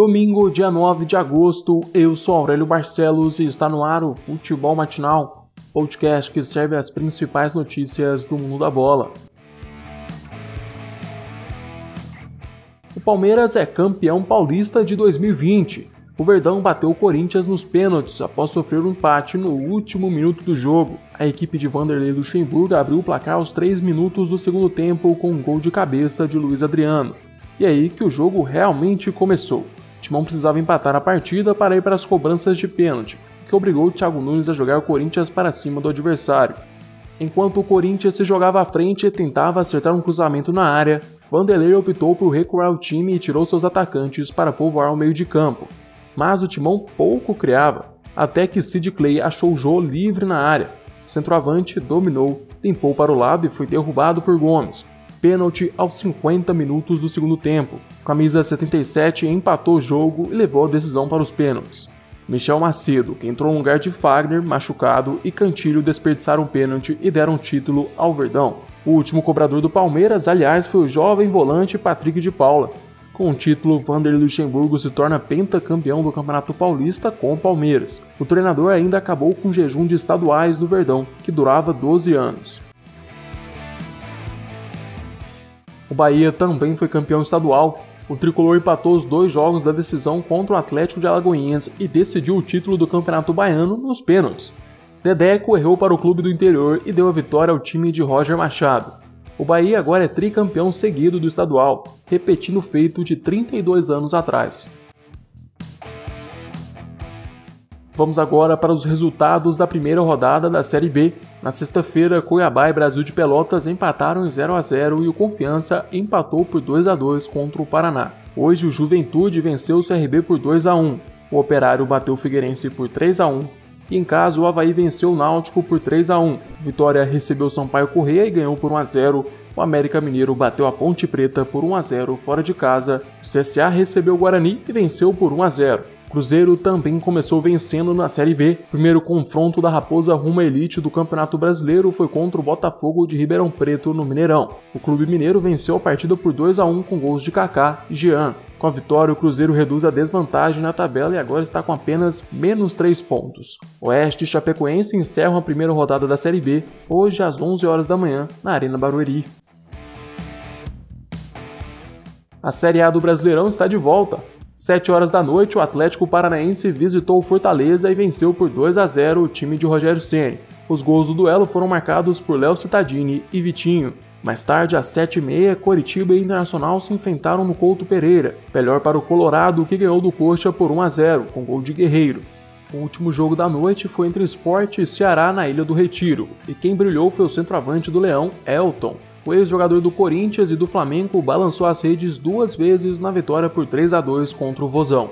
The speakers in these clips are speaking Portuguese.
Domingo, dia 9 de agosto, eu sou Aurélio Barcelos e está no ar o Futebol Matinal, podcast que serve as principais notícias do mundo da bola. O Palmeiras é campeão paulista de 2020. O Verdão bateu o Corinthians nos pênaltis após sofrer um empate no último minuto do jogo. A equipe de Vanderlei Luxemburgo abriu o placar aos 3 minutos do segundo tempo com um gol de cabeça de Luiz Adriano. E aí que o jogo realmente começou. O Timão precisava empatar a partida para ir para as cobranças de pênalti, que obrigou o Thiago Nunes a jogar o Corinthians para cima do adversário. Enquanto o Corinthians se jogava à frente e tentava acertar um cruzamento na área, Vanderlei optou por recuar o time e tirou seus atacantes para povoar o meio de campo mas o Timão pouco criava, até que Sid Clay achou Jô livre na área. O centroavante dominou, limpou para o lado e foi derrubado por Gomes. Pênalti aos 50 minutos do segundo tempo. Camisa 77 empatou o jogo e levou a decisão para os pênaltis. Michel Macedo, que entrou no lugar de Fagner, machucado, e Cantilho desperdiçaram o pênalti e deram título ao Verdão. O último cobrador do Palmeiras, aliás, foi o jovem volante Patrick de Paula, com o título, Vanderlei Luxemburgo se torna pentacampeão do Campeonato Paulista com o Palmeiras. O treinador ainda acabou com o jejum de estaduais do Verdão, que durava 12 anos. O Bahia também foi campeão estadual. O tricolor empatou os dois jogos da decisão contra o Atlético de Alagoinhas e decidiu o título do Campeonato Baiano nos pênaltis. Dedeco errou para o clube do interior e deu a vitória ao time de Roger Machado. O Bahia agora é tricampeão seguido do estadual, repetindo o feito de 32 anos atrás. Vamos agora para os resultados da primeira rodada da Série B. Na sexta-feira, Cuiabá e Brasil de Pelotas empataram em 0 a 0 e o Confiança empatou por 2 a 2 contra o Paraná. Hoje, o Juventude venceu o CRB por 2 a 1. O Operário bateu o Figueirense por 3 a 1 e em casa, o Havaí venceu o Náutico por 3 a 1. Vitória recebeu o Sampaio Correia e ganhou por 1 a 0. O América Mineiro bateu a Ponte Preta por 1 a 0 fora de casa. O CSA recebeu o Guarani e venceu por 1 a 0. Cruzeiro também começou vencendo na Série B. Primeiro confronto da Raposa rumo à elite do Campeonato Brasileiro foi contra o Botafogo de Ribeirão Preto no Mineirão. O clube mineiro venceu a partida por 2 a 1 com gols de Kaká e Jean. Com a vitória, o Cruzeiro reduz a desvantagem na tabela e agora está com apenas menos 3 pontos. Oeste e Chapecoense encerram a primeira rodada da Série B hoje às 11 horas da manhã na Arena Barueri. A Série A do Brasileirão está de volta. 7 horas da noite, o Atlético Paranaense visitou o Fortaleza e venceu por 2 a 0 o time de Rogério Ceni. Os gols do duelo foram marcados por Léo Cittadini e Vitinho. Mais tarde, às 7h30, Coritiba e Internacional se enfrentaram no Couto Pereira. Melhor para o Colorado, que ganhou do Coxa por 1 a 0 com gol de Guerreiro. O último jogo da noite foi entre Sport e Ceará na Ilha do Retiro, e quem brilhou foi o centroavante do Leão, Elton. O ex-jogador do Corinthians e do Flamengo balançou as redes duas vezes na vitória por 3 a 2 contra o Vozão.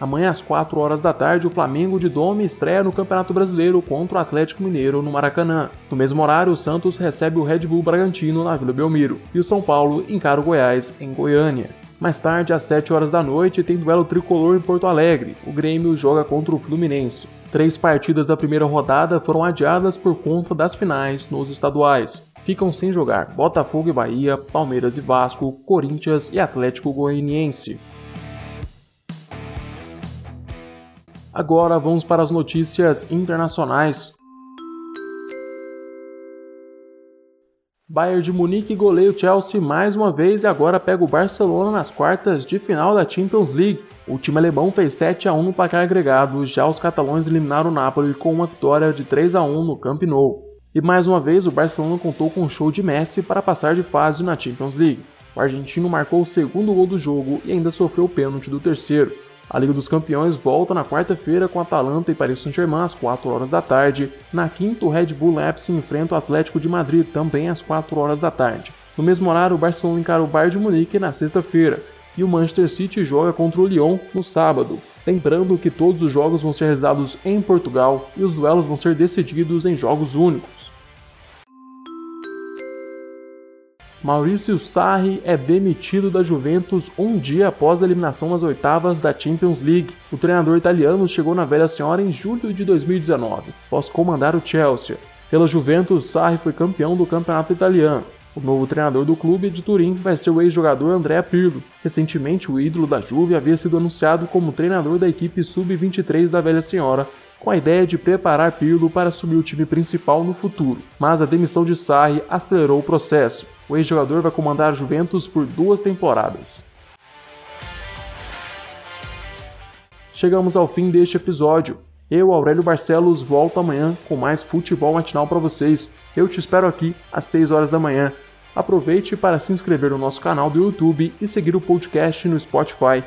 Amanhã às 4 horas da tarde, o Flamengo de Dome estreia no Campeonato Brasileiro contra o Atlético Mineiro no Maracanã. No mesmo horário, o Santos recebe o Red Bull Bragantino na Vila Belmiro e o São Paulo encara o Goiás em Goiânia. Mais tarde, às 7 horas da noite, tem duelo tricolor em Porto Alegre. O Grêmio joga contra o Fluminense. Três partidas da primeira rodada foram adiadas por conta das finais nos estaduais. Ficam sem jogar Botafogo e Bahia, Palmeiras e Vasco, Corinthians e Atlético Goianiense. Agora vamos para as notícias internacionais. Bayern de Munique goleia o Chelsea mais uma vez e agora pega o Barcelona nas quartas de final da Champions League. O time alemão fez 7 a 1 no placar agregado, já os catalães eliminaram o Napoli com uma vitória de 3 a 1 no Camp Nou. E mais uma vez o Barcelona contou com um show de Messi para passar de fase na Champions League. O argentino marcou o segundo gol do jogo e ainda sofreu o pênalti do terceiro. A Liga dos Campeões volta na quarta-feira com Atalanta e Paris Saint-Germain às 4 horas da tarde. Na quinta, o Red Bull Leipzig enfrenta o Atlético de Madrid também às 4 horas da tarde. No mesmo horário, o Barcelona encara o Bayern de Munique na sexta-feira e o Manchester City joga contra o Lyon no sábado. Lembrando que todos os jogos vão ser realizados em Portugal e os duelos vão ser decididos em jogos únicos. Maurício Sarri é demitido da Juventus um dia após a eliminação nas oitavas da Champions League. O treinador italiano chegou na velha senhora em julho de 2019, após comandar o Chelsea. Pela Juventus, Sarri foi campeão do campeonato italiano. O novo treinador do clube de Turim vai ser o ex-jogador André Pirlo. Recentemente, o ídolo da Juve havia sido anunciado como treinador da equipe sub-23 da Velha Senhora, com a ideia de preparar Pirlo para assumir o time principal no futuro. Mas a demissão de Sarri acelerou o processo. O ex-jogador vai comandar a Juventus por duas temporadas. Chegamos ao fim deste episódio. Eu, Aurélio Barcelos, volto amanhã com mais futebol matinal para vocês. Eu te espero aqui às 6 horas da manhã. Aproveite para se inscrever no nosso canal do YouTube e seguir o podcast no Spotify.